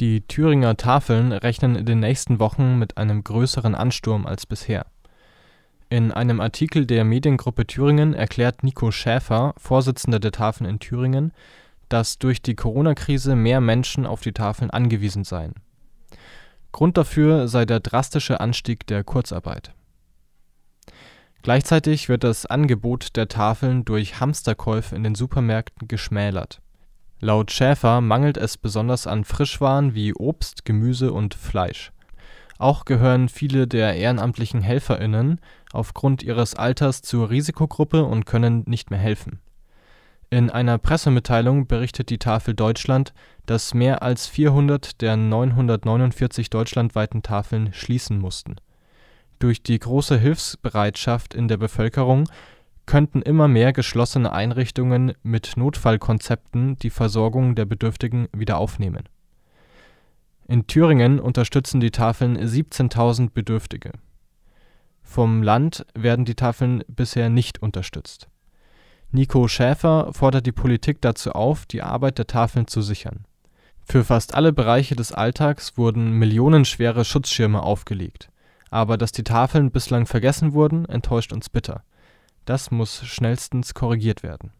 Die Thüringer Tafeln rechnen in den nächsten Wochen mit einem größeren Ansturm als bisher. In einem Artikel der Mediengruppe Thüringen erklärt Nico Schäfer, Vorsitzender der Tafeln in Thüringen, dass durch die Corona-Krise mehr Menschen auf die Tafeln angewiesen seien. Grund dafür sei der drastische Anstieg der Kurzarbeit. Gleichzeitig wird das Angebot der Tafeln durch Hamsterkäufe in den Supermärkten geschmälert. Laut Schäfer mangelt es besonders an Frischwaren wie Obst, Gemüse und Fleisch. Auch gehören viele der ehrenamtlichen HelferInnen aufgrund ihres Alters zur Risikogruppe und können nicht mehr helfen. In einer Pressemitteilung berichtet die Tafel Deutschland, dass mehr als 400 der 949 deutschlandweiten Tafeln schließen mussten. Durch die große Hilfsbereitschaft in der Bevölkerung könnten immer mehr geschlossene Einrichtungen mit Notfallkonzepten die Versorgung der Bedürftigen wieder aufnehmen. In Thüringen unterstützen die Tafeln 17.000 Bedürftige. Vom Land werden die Tafeln bisher nicht unterstützt. Nico Schäfer fordert die Politik dazu auf, die Arbeit der Tafeln zu sichern. Für fast alle Bereiche des Alltags wurden millionenschwere Schutzschirme aufgelegt. Aber dass die Tafeln bislang vergessen wurden, enttäuscht uns bitter. Das muss schnellstens korrigiert werden